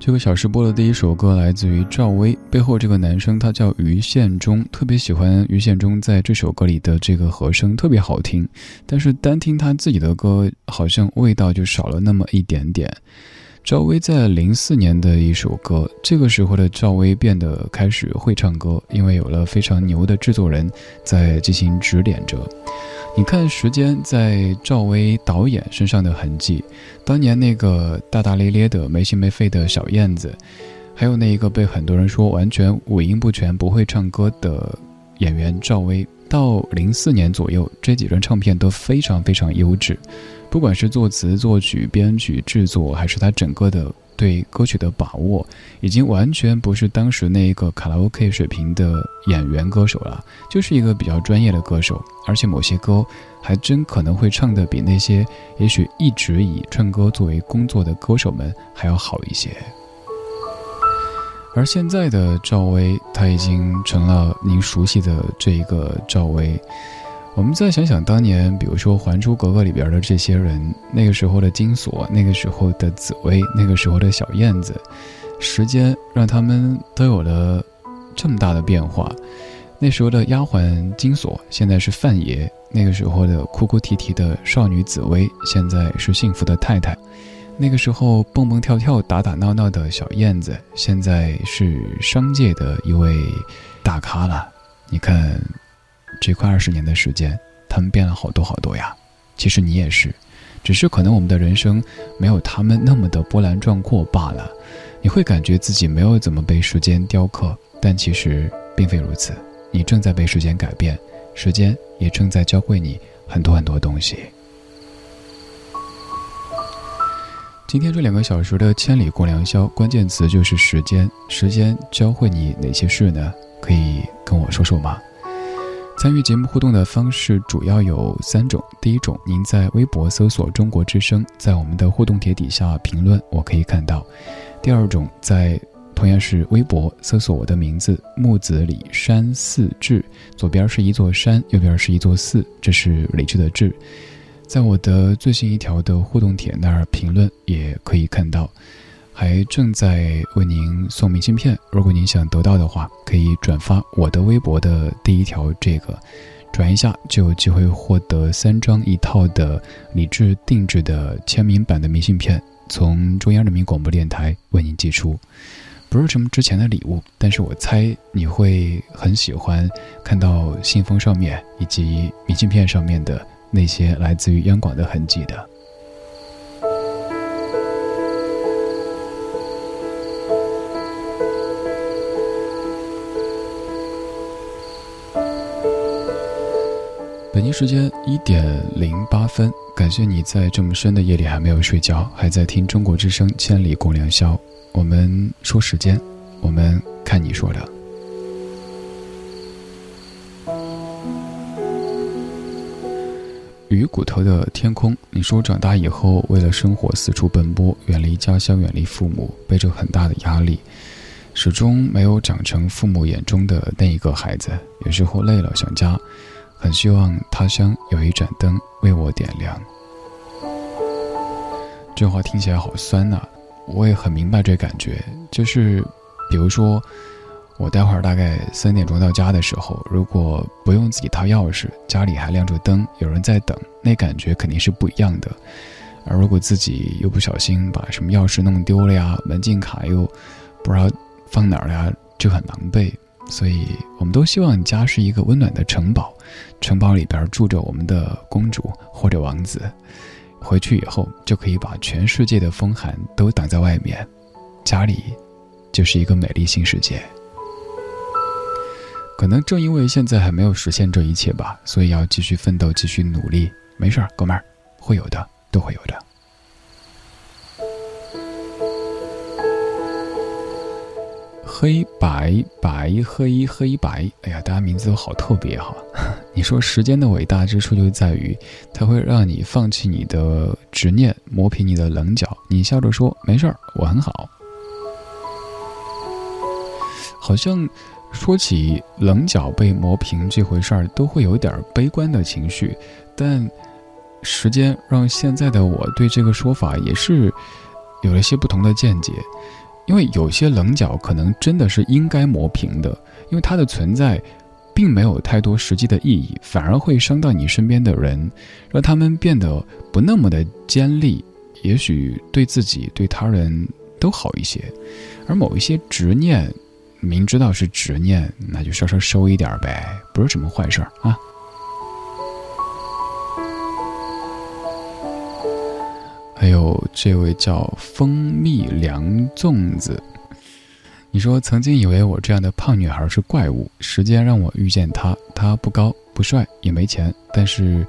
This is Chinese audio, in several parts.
这个小时播的第一首歌来自于赵薇，背后这个男生他叫于宪忠，特别喜欢于宪忠在这首歌里的这个和声特别好听，但是单听他自己的歌，好像味道就少了那么一点点。赵薇在零四年的一首歌，这个时候的赵薇变得开始会唱歌，因为有了非常牛的制作人在进行指点着。你看时间在赵薇导演身上的痕迹，当年那个大大咧咧的没心没肺的小燕子，还有那一个被很多人说完全五音不全不会唱歌的演员赵薇，到零四年左右这几张唱片都非常非常优质，不管是作词作曲编曲制作，还是他整个的。对歌曲的把握，已经完全不是当时那一个卡拉 OK 水平的演员歌手了，就是一个比较专业的歌手，而且某些歌还真可能会唱得比那些也许一直以唱歌作为工作的歌手们还要好一些。而现在的赵薇，她已经成了您熟悉的这一个赵薇。我们再想想当年，比如说《还珠格格》里边的这些人，那个时候的金锁，那个时候的紫薇，那个时候的小燕子，时间让他们都有了这么大的变化。那时候的丫鬟金锁，现在是范爷；那个时候的哭哭啼啼的少女紫薇，现在是幸福的太太；那个时候蹦蹦跳跳、打打闹闹的小燕子，现在是商界的一位大咖了。你看。这快二十年的时间，他们变了好多好多呀。其实你也是，只是可能我们的人生没有他们那么的波澜壮阔罢了。你会感觉自己没有怎么被时间雕刻，但其实并非如此。你正在被时间改变，时间也正在教会你很多很多东西。今天这两个小时的千里过良宵，关键词就是时间。时间教会你哪些事呢？可以跟我说说吗？参与节目互动的方式主要有三种：第一种，您在微博搜索“中国之声”，在我们的互动帖底下评论，我可以看到；第二种，在同样是微博搜索我的名字“木子李山寺志”，左边是一座山，右边是一座寺，这是李志的志，在我的最新一条的互动帖那儿评论也可以看到。还正在为您送明信片，如果您想得到的话，可以转发我的微博的第一条，这个转一下就有机会获得三张一套的李志定制的签名版的明信片，从中央人民广播电台为您寄出。不是什么值钱的礼物，但是我猜你会很喜欢看到信封上面以及明信片上面的那些来自于央广的痕迹的。北京时间一点零八分，感谢你在这么深的夜里还没有睡觉，还在听中国之声《千里共良宵》。我们说时间，我们看你说的。鱼骨头的天空，你说长大以后为了生活四处奔波，远离家乡，远离父母，背着很大的压力，始终没有长成父母眼中的那一个孩子。有时候累了想家。很希望他乡有一盏灯为我点亮。这话听起来好酸呐，我也很明白这感觉。就是，比如说，我待会儿大概三点钟到家的时候，如果不用自己掏钥匙，家里还亮着灯，有人在等，那感觉肯定是不一样的。而如果自己又不小心把什么钥匙弄丢了呀，门禁卡又不知道放哪儿了呀，就很狼狈。所以，我们都希望家是一个温暖的城堡，城堡里边住着我们的公主或者王子，回去以后就可以把全世界的风寒都挡在外面，家里就是一个美丽新世界。可能正因为现在还没有实现这一切吧，所以要继续奋斗，继续努力。没事儿，哥们儿，会有的，都会有的。黑白白黑黑白，哎呀，大家名字都好特别哈！你说时间的伟大之处就在于，它会让你放弃你的执念，磨平你的棱角。你笑着说没事儿，我很好。好像说起棱角被磨平这回事儿，都会有点悲观的情绪。但时间让现在的我对这个说法也是有了些不同的见解。因为有些棱角可能真的是应该磨平的，因为它的存在，并没有太多实际的意义，反而会伤到你身边的人，让他们变得不那么的尖利，也许对自己对他人都好一些。而某一些执念，明知道是执念，那就稍稍收一点呗，不是什么坏事儿啊。还有这位叫蜂蜜凉粽子，你说曾经以为我这样的胖女孩是怪物，时间让我遇见她，她不高不帅也没钱，但是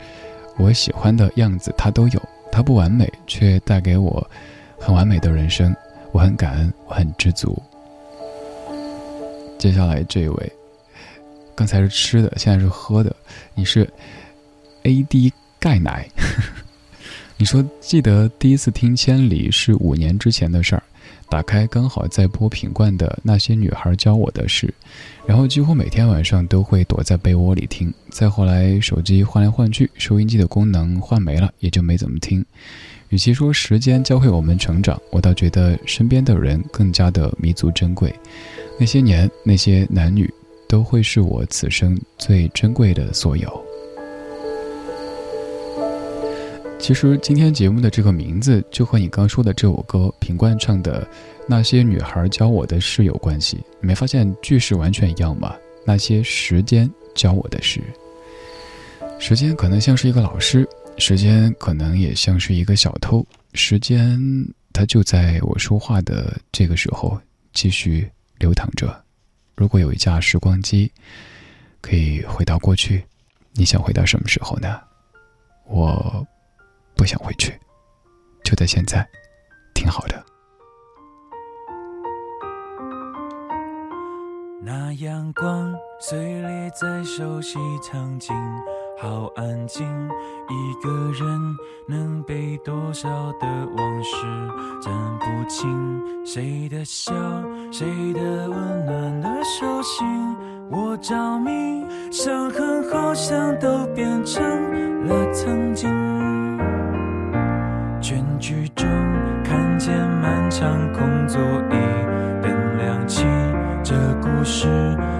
我喜欢的样子她都有，她不完美，却带给我很完美的人生，我很感恩，我很知足。接下来这位，刚才是吃的，现在是喝的，你是 A D 钙奶。你说记得第一次听《千里》是五年之前的事儿，打开刚好在播品冠的那些女孩教我的事，然后几乎每天晚上都会躲在被窝里听。再后来手机换来换去，收音机的功能换没了，也就没怎么听。与其说时间教会我们成长，我倒觉得身边的人更加的弥足珍贵。那些年，那些男女，都会是我此生最珍贵的所有。其实今天节目的这个名字就和你刚说的这首歌品冠唱的那些女孩教我的事有关系。你没发现句式完全一样吗？那些时间教我的事，时间可能像是一个老师，时间可能也像是一个小偷。时间它就在我说话的这个时候继续流淌着。如果有一架时光机，可以回到过去，你想回到什么时候呢？我。不想回去，就在现在，挺好的。那阳光碎裂在熟悉场景，好安静。一个人能背多少的往事，讲不清。谁的笑，谁的温暖的手心，我着迷。伤痕好像都变成了曾经。剧中看见漫长空座椅灯亮起，这故事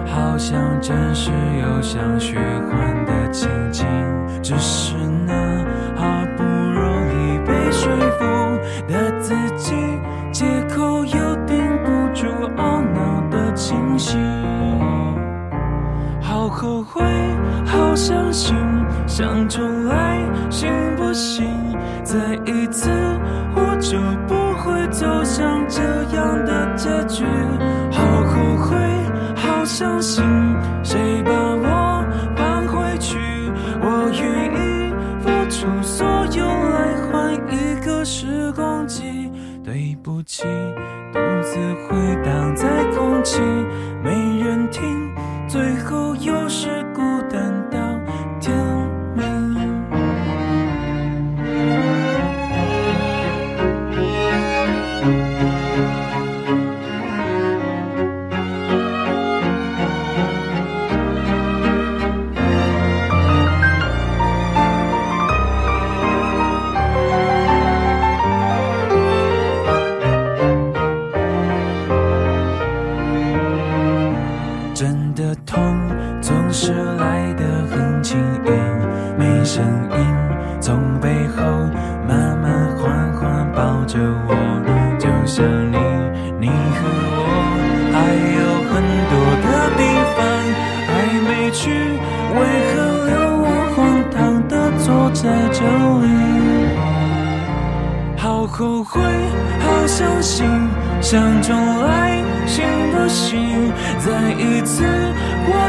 好像真实又像虚幻的情景。只是那好不容易被说服的自己，借口又顶不住懊恼的清醒。好后悔，好伤心，想重来行不行？再一次，我就不会走向这样的结局。好后悔，好伤心，谁把我放回去？我愿意付出所有来换一个时光机。对不起，独自回荡在空气，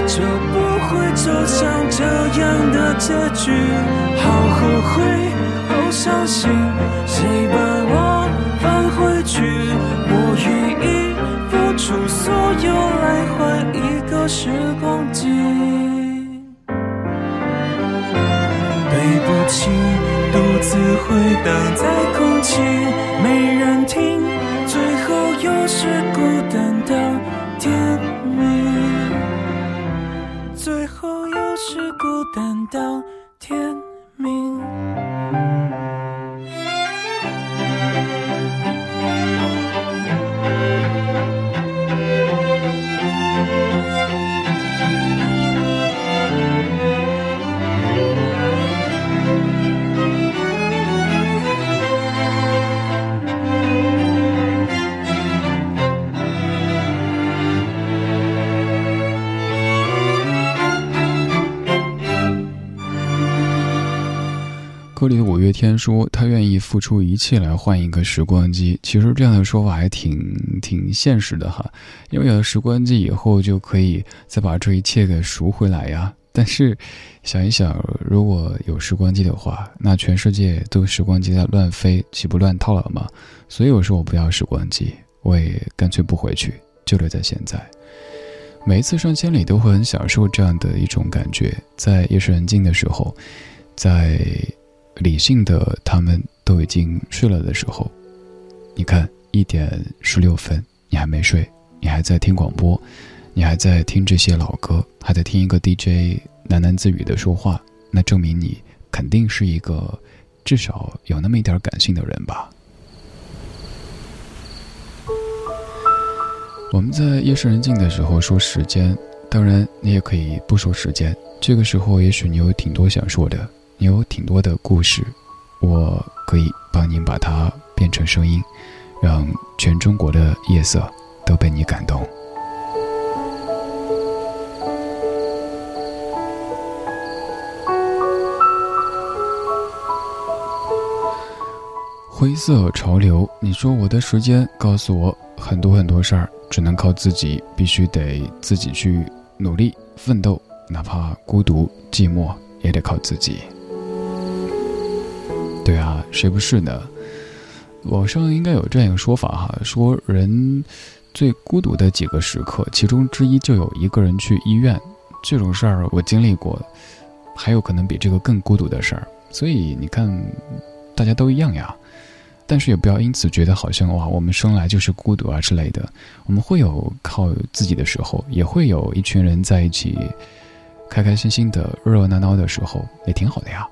就不会走向这样的结局。好后悔，好伤心，谁把我放回去？我愿意付出所有来换一个时光说他愿意付出一切来换一个时光机。其实这样的说法还挺挺现实的哈，因为有了时光机以后就可以再把这一切给赎回来呀。但是想一想，如果有时光机的话，那全世界都时光机在乱飞，岂不乱套了吗？所以我说我不要时光机，我也干脆不回去，就留在现在。每一次上千里都会很享受这样的一种感觉，在夜深人静的时候，在理性的他们都已经睡了的时候，你看一点十六分，你还没睡，你还在听广播，你还在听这些老歌，还在听一个 DJ 喃喃自语的说话，那证明你肯定是一个至少有那么一点感性的人吧。我们在夜深人静的时候说时间，当然你也可以不说时间。这个时候，也许你有挺多想说的，你有挺多的故事，我可以帮您把它变成声音，让全中国的夜色都被你感动。灰色潮流，你说我的时间告诉我很多很多事儿。只能靠自己，必须得自己去努力奋斗，哪怕孤独寂寞，也得靠自己。对啊，谁不是呢？网上应该有这样一个说法哈，说人最孤独的几个时刻，其中之一就有一个人去医院。这种事儿我经历过，还有可能比这个更孤独的事儿。所以你看，大家都一样呀。但是也不要因此觉得好像哇，我们生来就是孤独啊之类的。我们会有靠自己的时候，也会有一群人在一起，开开心心的、热热闹闹的时候，也挺好的呀。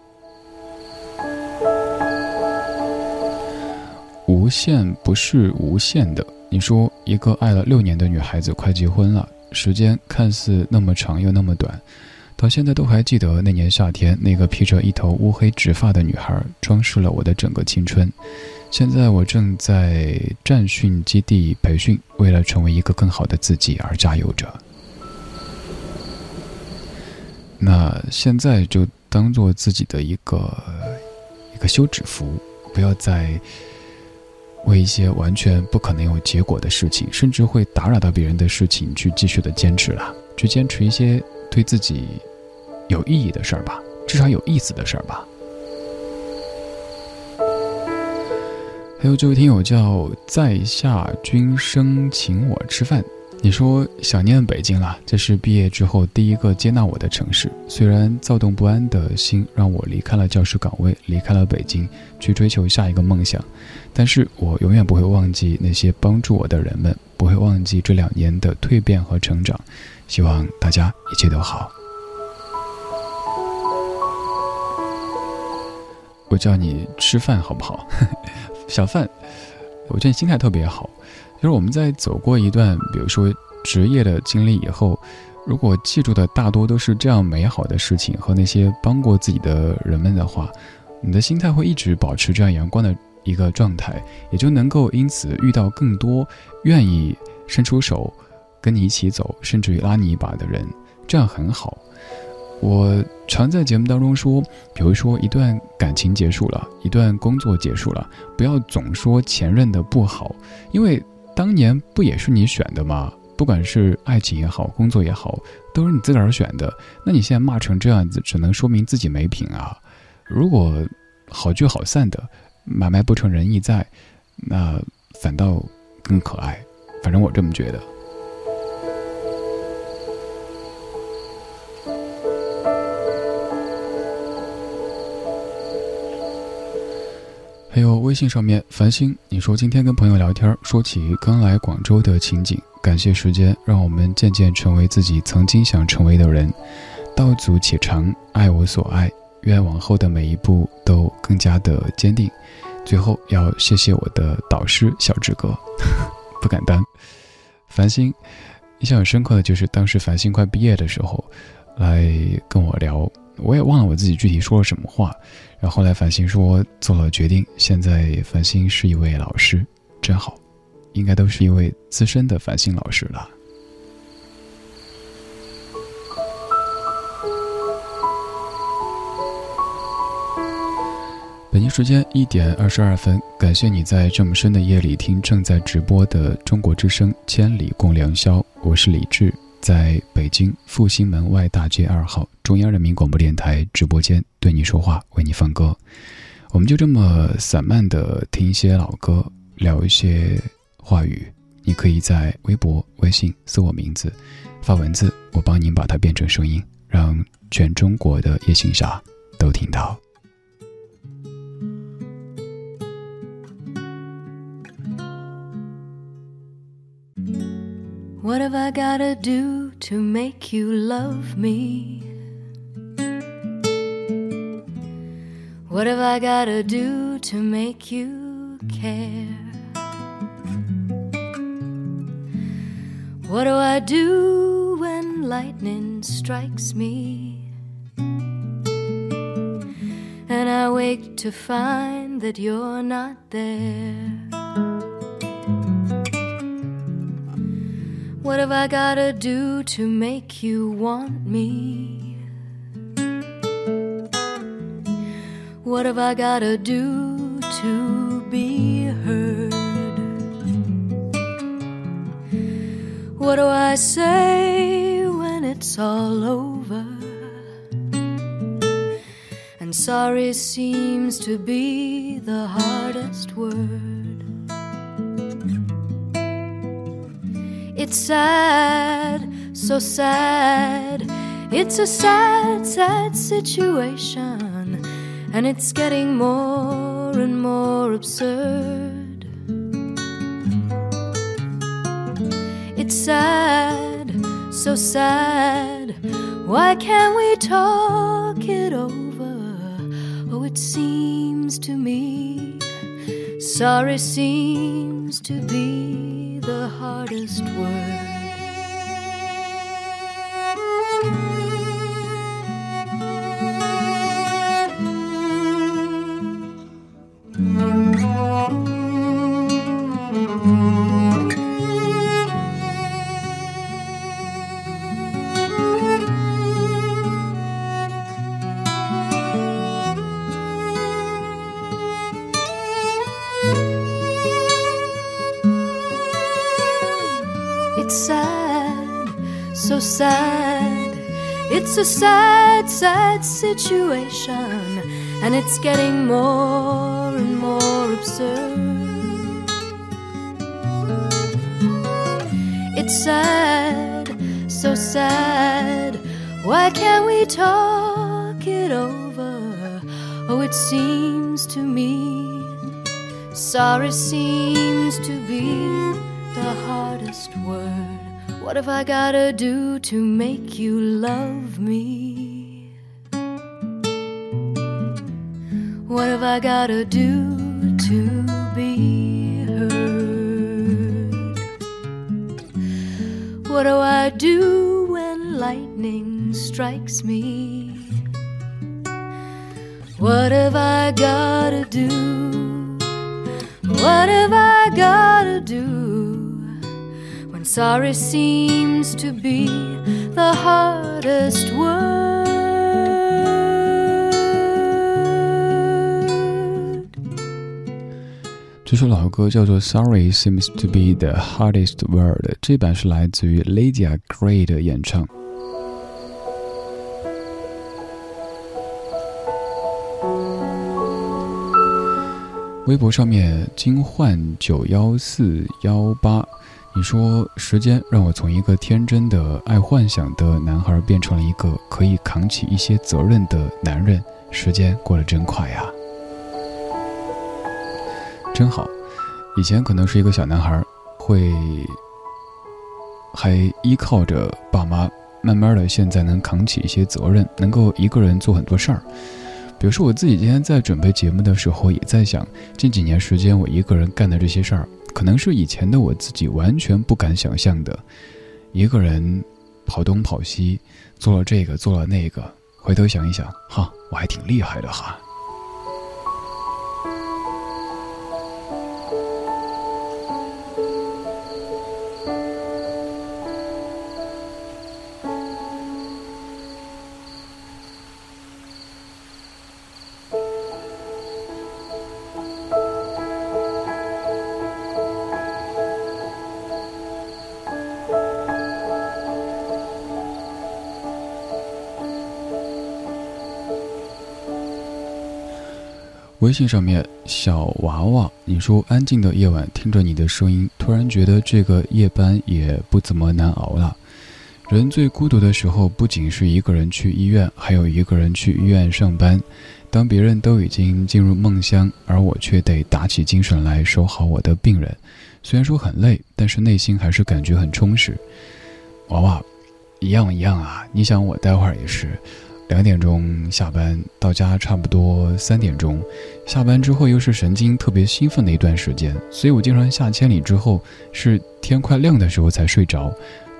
限不是无限的。你说一个爱了六年的女孩子快结婚了，时间看似那么长又那么短，到现在都还记得那年夏天，那个披着一头乌黑直发的女孩，装饰了我的整个青春。现在我正在战训基地培训，为了成为一个更好的自己而加油着。那现在就当做自己的一个一个休止符，不要再为一些完全不可能有结果的事情，甚至会打扰到别人的事情去继续的坚持了。去坚持一些对自己有意义的事儿吧，至少有意思的事儿吧。还有这位听友叫在下君生请我吃饭，你说想念北京了，这是毕业之后第一个接纳我的城市。虽然躁动不安的心让我离开了教师岗位，离开了北京，去追求下一个梦想，但是我永远不会忘记那些帮助我的人们，不会忘记这两年的蜕变和成长。希望大家一切都好。我叫你吃饭好不好？小范，我觉得你心态特别好。就是我们在走过一段，比如说职业的经历以后，如果记住的大多都是这样美好的事情和那些帮过自己的人们的话，你的心态会一直保持这样阳光的一个状态，也就能够因此遇到更多愿意伸出手跟你一起走，甚至于拉你一把的人，这样很好。我常在节目当中说，比如说一段感情结束了，一段工作结束了，不要总说前任的不好，因为当年不也是你选的吗？不管是爱情也好，工作也好，都是你自个儿选的。那你现在骂成这样子，只能说明自己没品啊。如果好聚好散的，买卖不成仁义在，那反倒更可爱。反正我这么觉得。还有微信上面繁星，你说今天跟朋友聊天，说起刚来广州的情景，感谢时间让我们渐渐成为自己曾经想成为的人。道阻且长，爱我所爱，愿往后的每一步都更加的坚定。最后要谢谢我的导师小志哥，不敢当。繁星，印象很深刻的就是当时繁星快毕业的时候，来跟我聊。我也忘了我自己具体说了什么话，然后后来繁星说做了决定，现在繁星是一位老师，真好，应该都是一位资深的繁星老师了。北京时间一点二十二分，感谢你在这么深的夜里听正在直播的中国之声《千里共良宵》，我是李志，在北京复兴门外大街二号中央人民广播电台直播间对你说话，为你放歌。我们就这么散漫的听一些老歌，聊一些话语。你可以在微博、微信搜我名字，发文字，我帮您把它变成声音，让全中国的夜行侠都听到。What have I gotta do to make you love me? What have I gotta do to make you care? What do I do when lightning strikes me? And I wake to find that you're not there. What have I gotta do to make you want me? What have I gotta do to be heard? What do I say when it's all over? And sorry seems to be the hardest word. It's sad, so sad. It's a sad, sad situation and it's getting more and more absurd. It's sad, so sad. Why can't we talk it over? Oh, it seems to me sorry seems to be hardest work. It's a sad, sad situation, and it's getting more and more absurd. It's sad, so sad. Why can't we talk it over? Oh, it seems to me sorry seems to be the hardest word. What have I gotta do to make you love me? What have I gotta do to be heard? What do I do when lightning strikes me? What have I gotta do? What have I gotta do? Sorry seems to be the hardest word. 这首老歌叫做《Sorry Seems to Be the Hardest Word》，这版是来自于 Lydia Gray 的演唱。微博上面金焕九幺四幺八。你说，时间让我从一个天真的爱幻想的男孩变成了一个可以扛起一些责任的男人。时间过得真快呀，真好。以前可能是一个小男孩，会还依靠着爸妈，慢慢的现在能扛起一些责任，能够一个人做很多事儿。比如说我自己今天在准备节目的时候，也在想，近几年时间我一个人干的这些事儿。可能是以前的我自己完全不敢想象的，一个人跑东跑西，做了这个做了那个，回头想一想，哈，我还挺厉害的哈。微信上面，小娃娃，你说安静的夜晚，听着你的声音，突然觉得这个夜班也不怎么难熬了。人最孤独的时候，不仅是一个人去医院，还有一个人去医院上班。当别人都已经进入梦乡，而我却得打起精神来守好我的病人。虽然说很累，但是内心还是感觉很充实。娃娃，一样一样啊！你想，我待会儿也是。两点钟下班，到家差不多三点钟。下班之后又是神经特别兴奋的一段时间，所以我经常下千里之后是天快亮的时候才睡着。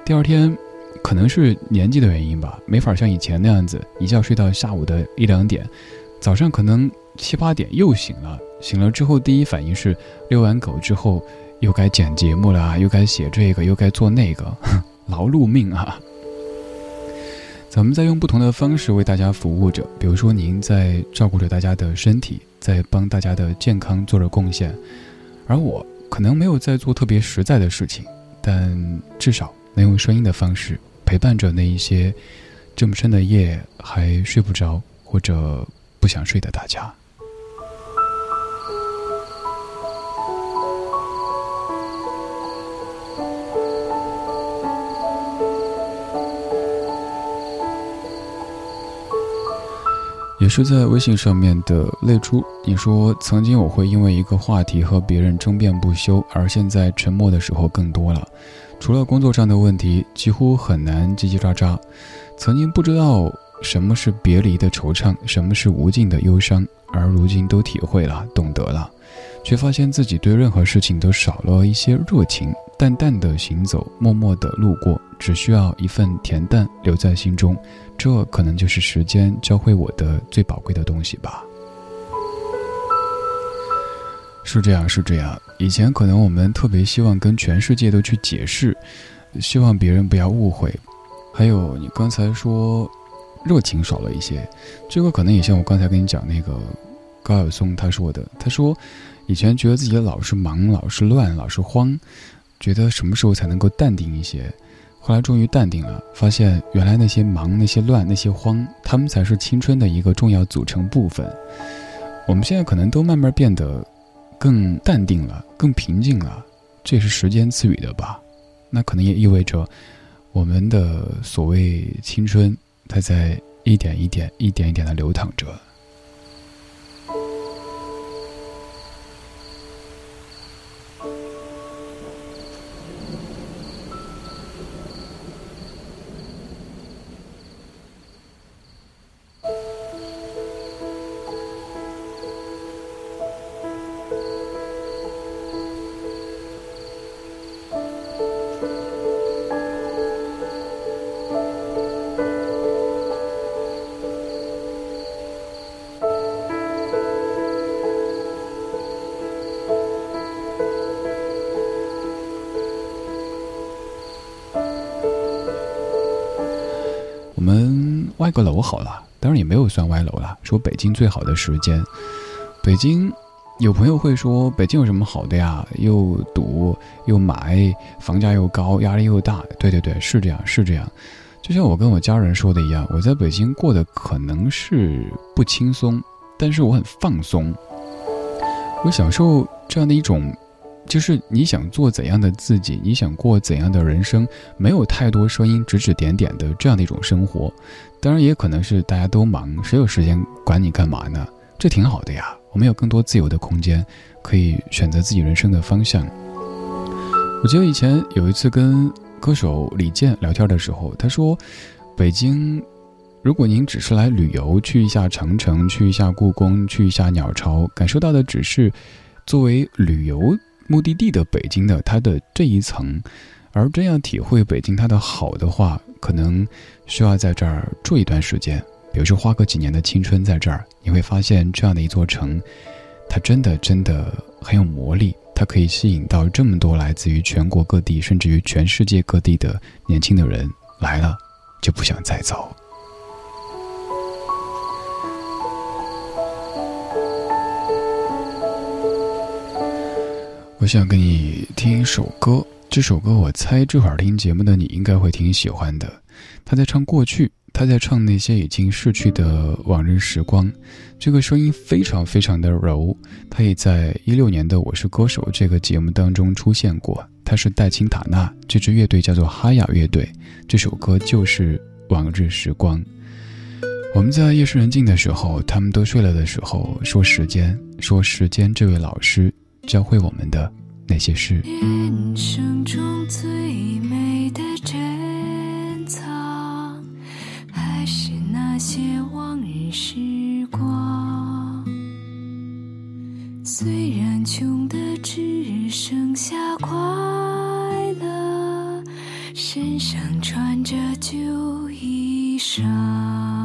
第二天，可能是年纪的原因吧，没法像以前那样子一觉睡到下午的一两点。早上可能七八点又醒了，醒了之后第一反应是遛完狗之后又该剪节目了，又该写这个，又该做那个，劳碌命啊！咱们在用不同的方式为大家服务着，比如说您在照顾着大家的身体，在帮大家的健康做着贡献，而我可能没有在做特别实在的事情，但至少能用声音的方式陪伴着那一些这么深的夜还睡不着或者不想睡的大家。也是在微信上面的泪珠，你说曾经我会因为一个话题和别人争辩不休，而现在沉默的时候更多了。除了工作上的问题，几乎很难叽叽喳喳。曾经不知道什么是别离的惆怅，什么是无尽的忧伤，而如今都体会了，懂得了。却发现自己对任何事情都少了一些热情，淡淡的行走，默默的路过，只需要一份恬淡留在心中，这可能就是时间教会我的最宝贵的东西吧。是这样，是这样。以前可能我们特别希望跟全世界都去解释，希望别人不要误会。还有你刚才说，热情少了一些，这个可能也像我刚才跟你讲那个高晓松他说的，他说。以前觉得自己老是忙，老是乱，老是慌，觉得什么时候才能够淡定一些？后来终于淡定了，发现原来那些忙、那些乱、那些慌，他们才是青春的一个重要组成部分。我们现在可能都慢慢变得更淡定了，更平静了，这也是时间赐予的吧？那可能也意味着我们的所谓青春，它在一点一点、一点一点的流淌着。歪个楼好了，当然也没有算歪楼了。说北京最好的时间，北京有朋友会说北京有什么好的呀？又堵又霾，房价又高，压力又大。对对对，是这样是这样。就像我跟我家人说的一样，我在北京过得可能是不轻松，但是我很放松，我享受这样的一种。就是你想做怎样的自己，你想过怎样的人生，没有太多声音指指点点的这样的一种生活。当然，也可能是大家都忙，谁有时间管你干嘛呢？这挺好的呀，我们有更多自由的空间，可以选择自己人生的方向。我记得以前有一次跟歌手李健聊天的时候，他说：“北京，如果您只是来旅游，去一下长城，去一下故宫，去一下鸟巢，感受到的只是作为旅游。”目的地的北京的它的这一层，而真要体会北京它的好的话，可能需要在这儿住一段时间，比如说花个几年的青春在这儿，你会发现这样的一座城，它真的真的很有魔力，它可以吸引到这么多来自于全国各地，甚至于全世界各地的年轻的人来了，就不想再走。我想跟你听一首歌，这首歌我猜这会儿听节目的你应该会挺喜欢的。他在唱过去，他在唱那些已经逝去的往日时光，这个声音非常非常的柔。他也在一六年的《我是歌手》这个节目当中出现过。他是戴青塔纳，这支乐队叫做哈雅乐队。这首歌就是《往日时光》。我们在夜深人静的时候，他们都睡了的时候，说时间，说时间，这位老师教会我们的那些事。人生中最美的珍藏，还是那些往日时光。虽然穷的只剩下快乐，身上穿着旧衣裳。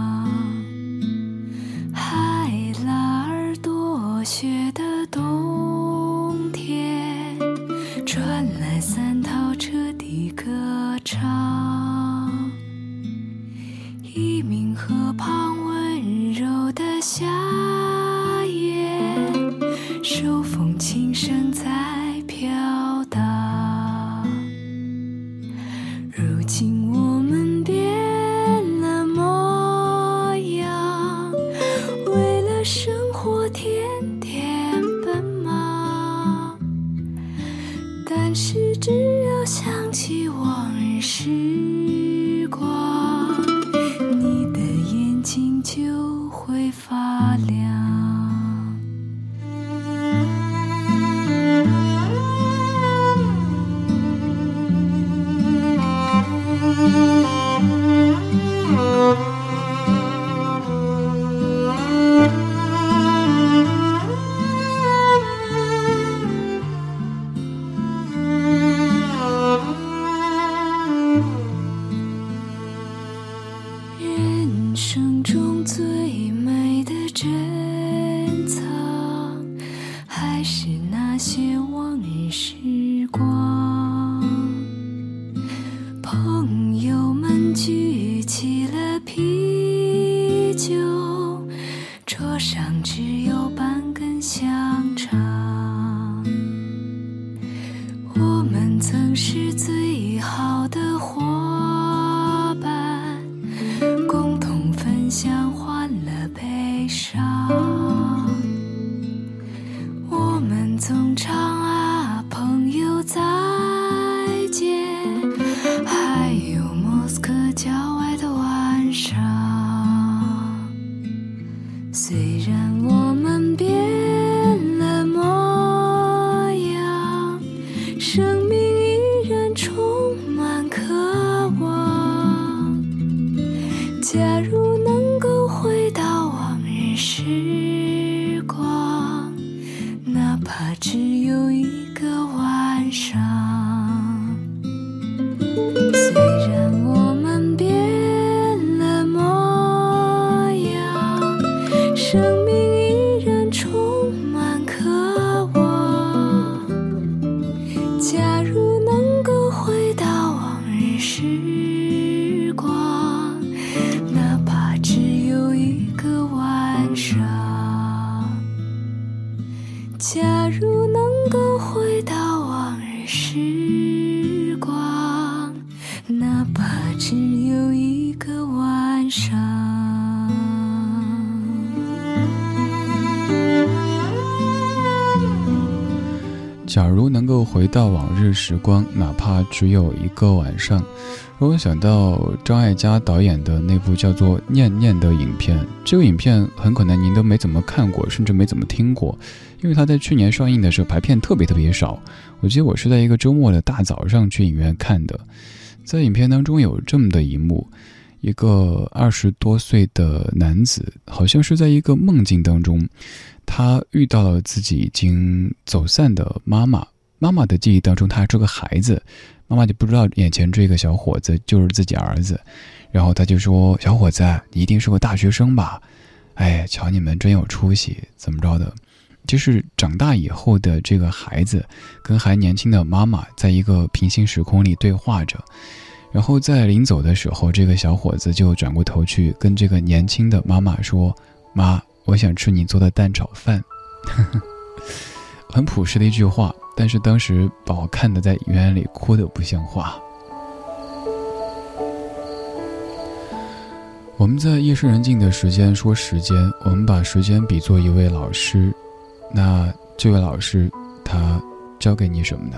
假如能够回到往日时光，哪怕只有一个晚上，让我想到张艾嘉导演的那部叫做《念念》的影片。这个影片很可能您都没怎么看过，甚至没怎么听过，因为它在去年上映的时候排片特别特别少。我记得我是在一个周末的大早上去影院看的，在影片当中有这么的一幕：一个二十多岁的男子，好像是在一个梦境当中。他遇到了自己已经走散的妈妈，妈妈的记忆当中他还是个孩子，妈妈就不知道眼前这个小伙子就是自己儿子，然后他就说：“小伙子，你一定是个大学生吧？哎，瞧你们真有出息，怎么着的？”就是长大以后的这个孩子跟还年轻的妈妈在一个平行时空里对话着，然后在临走的时候，这个小伙子就转过头去跟这个年轻的妈妈说：“妈。”我想吃你做的蛋炒饭，很朴实的一句话，但是当时把我看的在影院里哭的不像话。我们在夜深人静的时间说时间，我们把时间比作一位老师，那这位老师他教给你什么呢？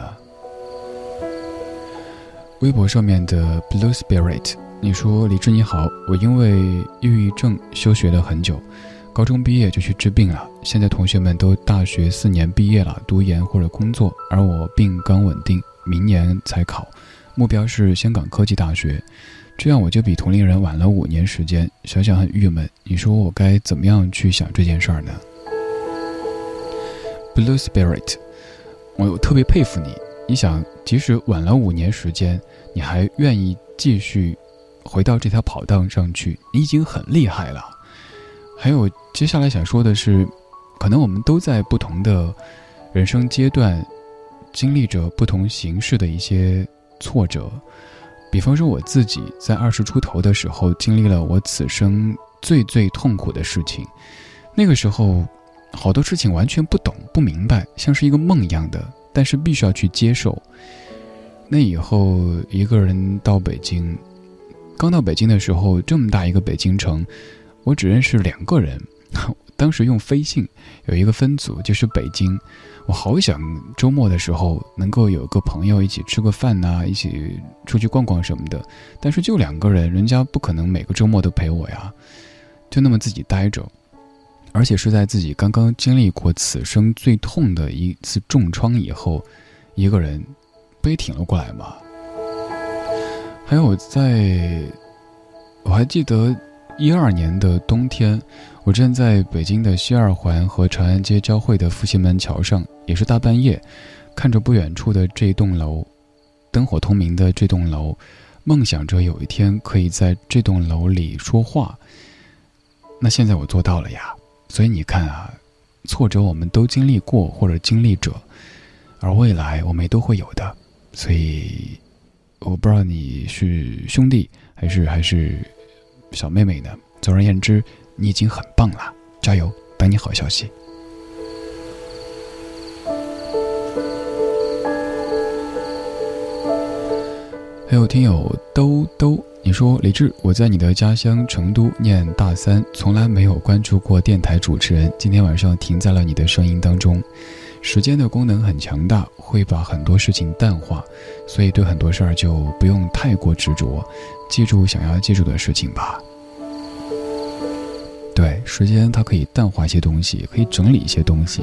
微博上面的 Blue Spirit，你说李志你好，我因为抑郁症休学了很久，高中毕业就去治病了，现在同学们都大学四年毕业了，读研或者工作，而我病刚稳定，明年才考，目标是香港科技大学。这样我就比同龄人晚了五年时间，想想很郁闷。你说我该怎么样去想这件事儿呢？Blue Spirit，我特别佩服你。你想，即使晚了五年时间，你还愿意继续回到这条跑道上去，你已经很厉害了。还有接下来想说的是，可能我们都在不同的人生阶段，经历着不同形式的一些挫折。比方说，我自己在二十出头的时候，经历了我此生最最痛苦的事情。那个时候，好多事情完全不懂不明白，像是一个梦一样的，但是必须要去接受。那以后，一个人到北京，刚到北京的时候，这么大一个北京城，我只认识两个人。当时用飞信，有一个分组就是北京。我好想周末的时候能够有个朋友一起吃个饭呐，一起出去逛逛什么的。但是就两个人，人家不可能每个周末都陪我呀，就那么自己待着，而且是在自己刚刚经历过此生最痛的一次重创以后，一个人不也挺了过来吗。还有我在，我还记得一二年的冬天。我站在北京的西二环和长安街交汇的复兴门桥上，也是大半夜，看着不远处的这栋楼，灯火通明的这栋楼，梦想着有一天可以在这栋楼里说话。那现在我做到了呀！所以你看啊，挫折我们都经历过或者经历者，而未来我们都会有的。所以，我不知道你是兄弟还是还是小妹妹呢？总而言之。你已经很棒了，加油！等你好消息。还有听友兜兜，你说李志，我在你的家乡成都念大三，从来没有关注过电台主持人，今天晚上停在了你的声音当中。时间的功能很强大，会把很多事情淡化，所以对很多事儿就不用太过执着，记住想要记住的事情吧。对，时间它可以淡化一些东西，可以整理一些东西。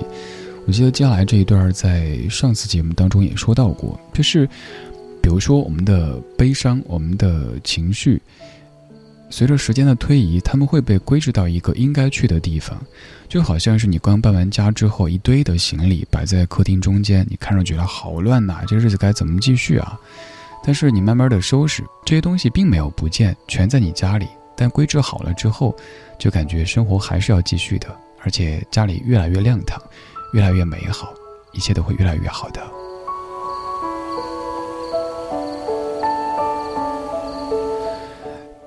我记得接下来这一段在上次节目当中也说到过，就是，比如说我们的悲伤、我们的情绪，随着时间的推移，他们会被归置到一个应该去的地方，就好像是你刚搬完家之后，一堆的行李摆在客厅中间，你看上去了好乱呐，这日子该怎么继续啊？但是你慢慢的收拾这些东西，并没有不见，全在你家里。但归置好了之后，就感觉生活还是要继续的，而且家里越来越亮堂，越来越美好，一切都会越来越好的。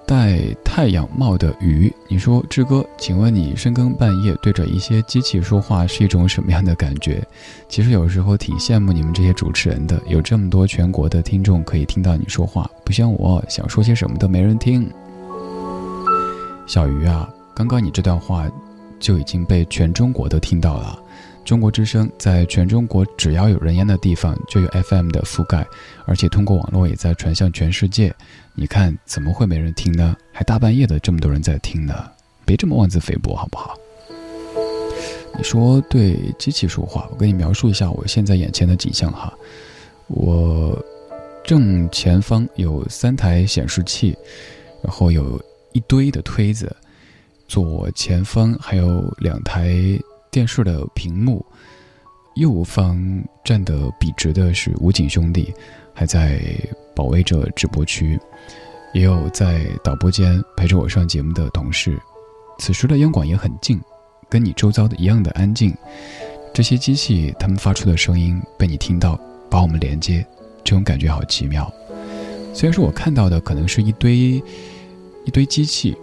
戴太阳帽的鱼，你说志哥，请问你深更半夜对着一些机器说话是一种什么样的感觉？其实有时候挺羡慕你们这些主持人的，有这么多全国的听众可以听到你说话，不像我想说些什么都没人听。小鱼啊，刚刚你这段话就已经被全中国都听到了。中国之声在全中国只要有人烟的地方就有 FM 的覆盖，而且通过网络也在传向全世界。你看怎么会没人听呢？还大半夜的这么多人在听呢，别这么妄自菲薄好不好？你说对机器说话，我给你描述一下我现在眼前的景象哈。我正前方有三台显示器，然后有。一堆的推子，左前方还有两台电视的屏幕，右方站得笔直的是武警兄弟，还在保卫着直播区，也有在导播间陪着我上节目的同事。此时的央广也很静，跟你周遭的一样的安静。这些机器他们发出的声音被你听到，把我们连接，这种感觉好奇妙。虽然说我看到的可能是一堆。一堆机器，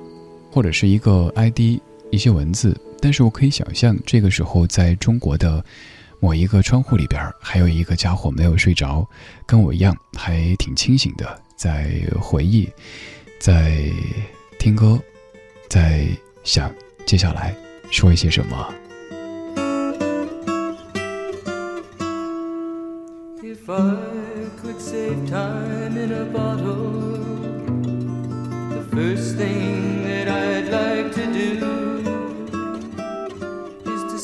或者是一个 ID，一些文字，但是我可以想象，这个时候在中国的某一个窗户里边，还有一个家伙没有睡着，跟我一样还挺清醒的，在回忆，在听歌，在想接下来说一些什么。If I could save time in a bottle, the first thing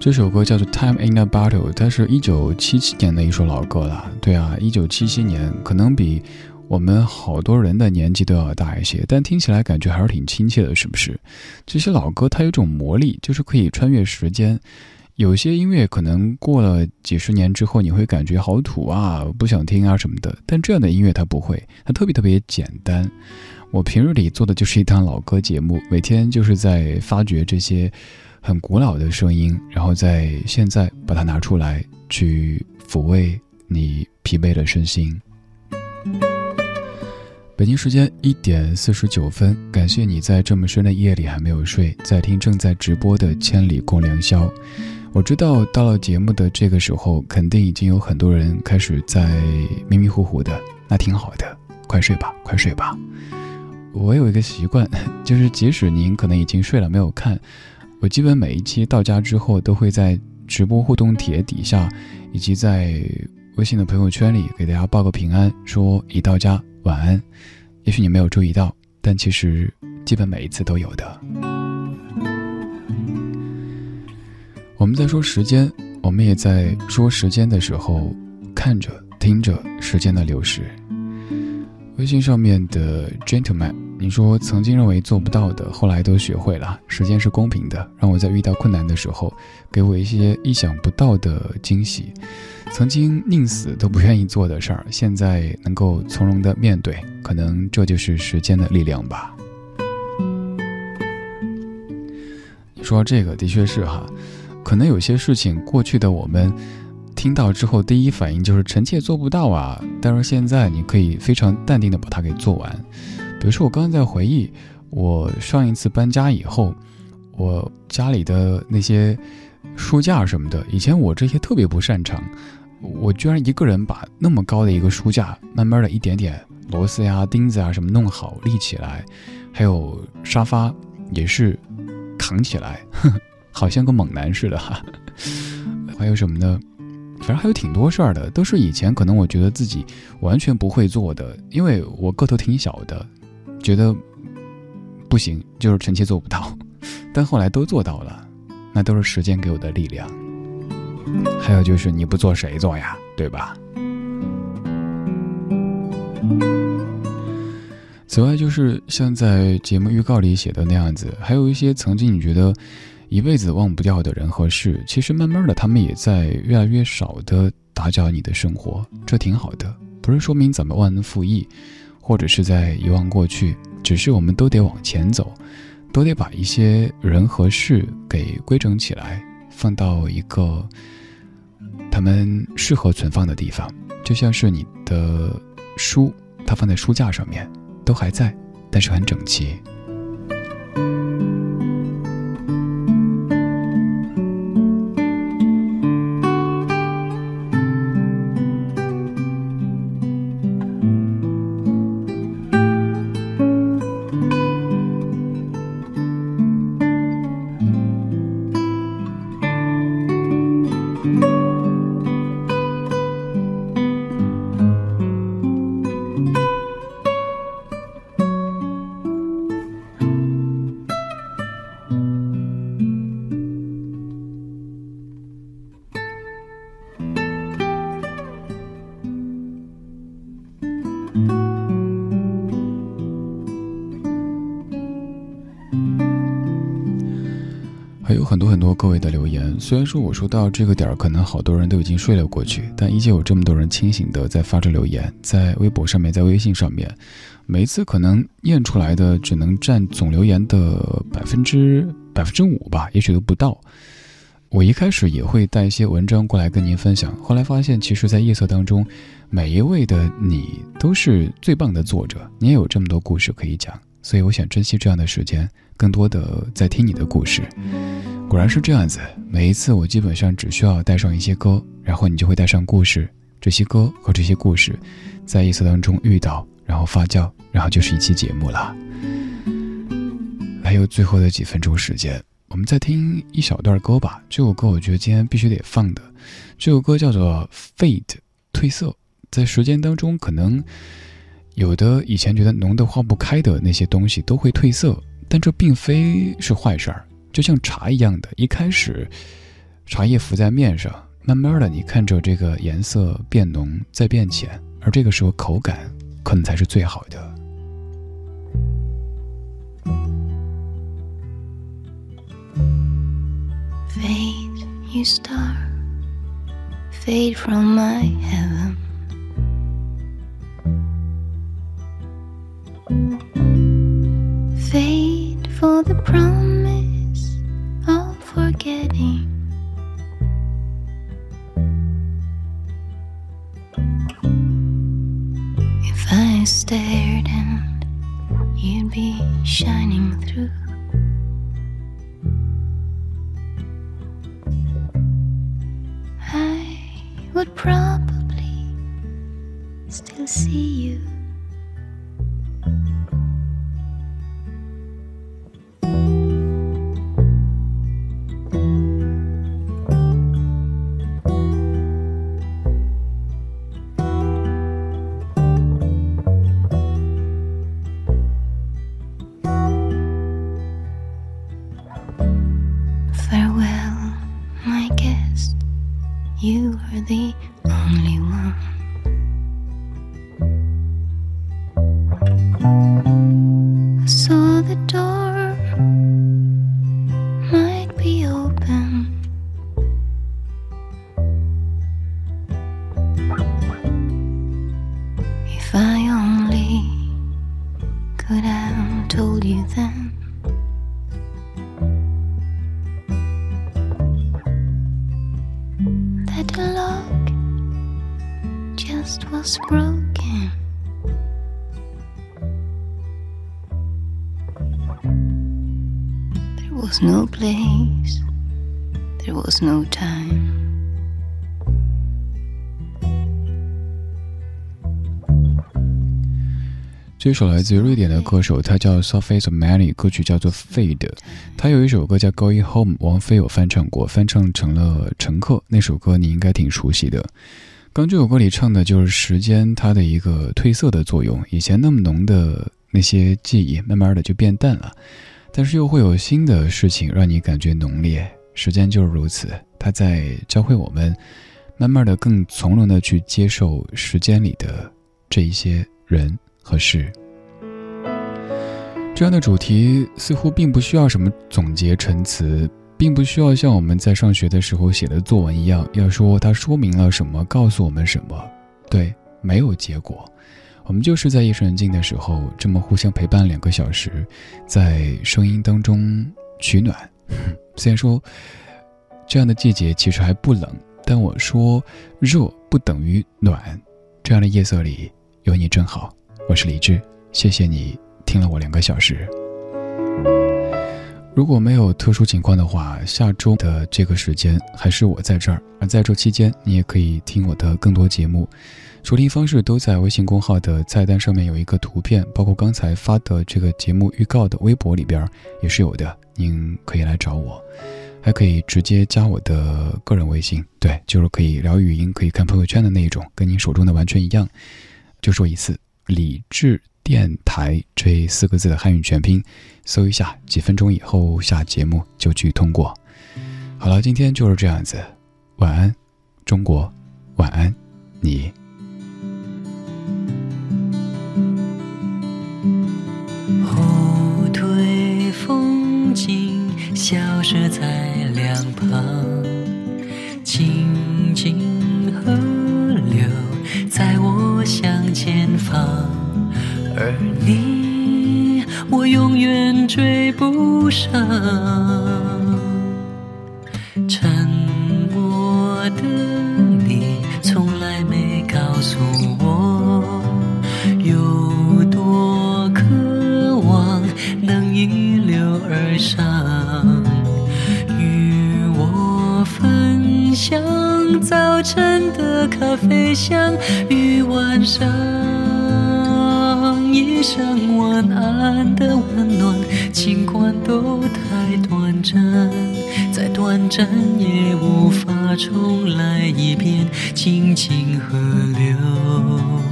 这首歌叫做《Time in a Bottle》，它是一九七七年的一首老歌了。对啊，一九七七年可能比我们好多人的年纪都要大一些，但听起来感觉还是挺亲切的，是不是？这些老歌它有种魔力，就是可以穿越时间。有些音乐可能过了几十年之后，你会感觉好土啊，不想听啊什么的。但这样的音乐它不会，它特别特别简单。我平日里做的就是一档老歌节目，每天就是在发掘这些很古老的声音，然后在现在把它拿出来，去抚慰你疲惫的身心。北京时间一点四十九分，感谢你在这么深的夜里还没有睡，在听正在直播的《千里共良宵》。我知道到了节目的这个时候，肯定已经有很多人开始在迷迷糊糊的，那挺好的，快睡吧，快睡吧。我有一个习惯，就是即使您可能已经睡了没有看，我基本每一期到家之后，都会在直播互动帖底下，以及在微信的朋友圈里给大家报个平安，说已到家，晚安。也许你没有注意到，但其实基本每一次都有的。我们在说时间，我们也在说时间的时候，看着、听着时间的流逝。微信上面的 gentleman，你说曾经认为做不到的，后来都学会了。时间是公平的，让我在遇到困难的时候，给我一些意想不到的惊喜。曾经宁死都不愿意做的事儿，现在能够从容的面对，可能这就是时间的力量吧。你说这个的确是哈，可能有些事情过去的我们。听到之后，第一反应就是臣妾做不到啊！但是现在你可以非常淡定的把它给做完。比如说，我刚刚在回忆，我上一次搬家以后，我家里的那些书架什么的，以前我这些特别不擅长，我居然一个人把那么高的一个书架，慢慢的一点点螺丝呀、钉子啊什么弄好立起来，还有沙发也是扛起来，呵呵好像个猛男似的哈。还有什么呢？反正还有挺多事儿的，都是以前可能我觉得自己完全不会做的，因为我个头挺小的，觉得不行，就是臣妾做不到。但后来都做到了，那都是时间给我的力量。还有就是你不做谁做呀，对吧？此外，就是像在节目预告里写的那样子，还有一些曾经你觉得一辈子忘不掉的人和事，其实慢慢的他们也在越来越少的打搅你的生活，这挺好的。不是说明咱们忘恩负义，或者是在遗忘过去，只是我们都得往前走，都得把一些人和事给规整起来，放到一个他们适合存放的地方。就像是你的书，它放在书架上面，都还在，但是很整齐。各位的留言，虽然说我说到这个点儿，可能好多人都已经睡了过去，但依旧有这么多人清醒的在发着留言，在微博上面，在微信上面，每一次可能念出来的只能占总留言的百分之百分之五吧，也许都不到。我一开始也会带一些文章过来跟您分享，后来发现，其实，在夜色当中，每一位的你都是最棒的作者，你也有这么多故事可以讲，所以我想珍惜这样的时间，更多的在听你的故事。果然是这样子，每一次我基本上只需要带上一些歌，然后你就会带上故事。这些歌和这些故事，在夜色当中遇到，然后发酵，然后就是一期节目了。还有最后的几分钟时间，我们再听一小段歌吧。这首歌我觉得今天必须得放的，这首歌叫做《Fade》，褪色。在时间当中，可能有的以前觉得浓得化不开的那些东西都会褪色，但这并非是坏事儿。就像茶一样的，一开始，茶叶浮在面上，慢慢的，你看着这个颜色变浓，再变浅，而这个时候口感可能才是最好的。Fade, you star, fade from my heaven. Fade for the promise of If I stared and you'd be shining through. I would probably still see you. If I only could have told you then. that the lock just was broken. There was no place, there was no time. 这首来自于瑞典的歌手，他叫 Surface of Many，歌曲叫做《Fade》。他有一首歌叫《Going Home》，王菲有翻唱过，翻唱成了《乘客》。那首歌你应该挺熟悉的。刚这首歌里唱的就是时间它的一个褪色的作用，以前那么浓的那些记忆，慢慢的就变淡了，但是又会有新的事情让你感觉浓烈。时间就是如此，它在教会我们，慢慢的更从容的去接受时间里的这一些人。和事，这样的主题似乎并不需要什么总结陈词，并不需要像我们在上学的时候写的作文一样，要说它说明了什么，告诉我们什么。对，没有结果。我们就是在夜深人静的时候，这么互相陪伴两个小时，在声音当中取暖。虽然说这样的季节其实还不冷，但我说热不等于暖。这样的夜色里有你真好。我是李志，谢谢你听了我两个小时。如果没有特殊情况的话，下周的这个时间还是我在这儿。而在这期间，你也可以听我的更多节目。收听方式都在微信公号的菜单上面有一个图片，包括刚才发的这个节目预告的微博里边也是有的，您可以来找我，还可以直接加我的个人微信，对，就是可以聊语音、可以看朋友圈的那一种，跟您手中的完全一样。就说一次“理智电台”这四个字的汉语全拼，搜一下，几分钟以后下节目就去通过。好了，今天就是这样子，晚安，中国，晚安，你。后退风景消失在方，而你我永远追不上。沉默的你从来没告诉我有多渴望能一流而上。与我分享早晨的咖啡香，与晚上一声晚安的温暖，尽管都太短暂，再短暂也无法重来一遍，静静河流。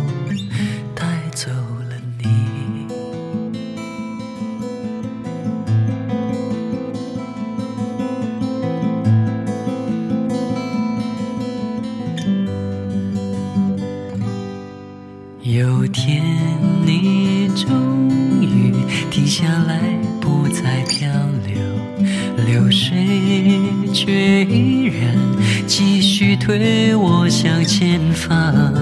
推我向前方，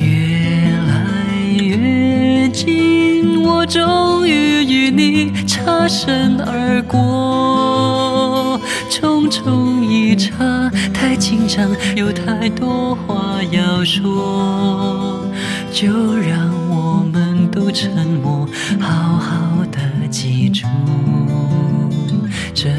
越来越近，我终于与你擦身而过，匆匆一刹，太紧张，有太多话要说。就让我们都沉默，好好的记住这。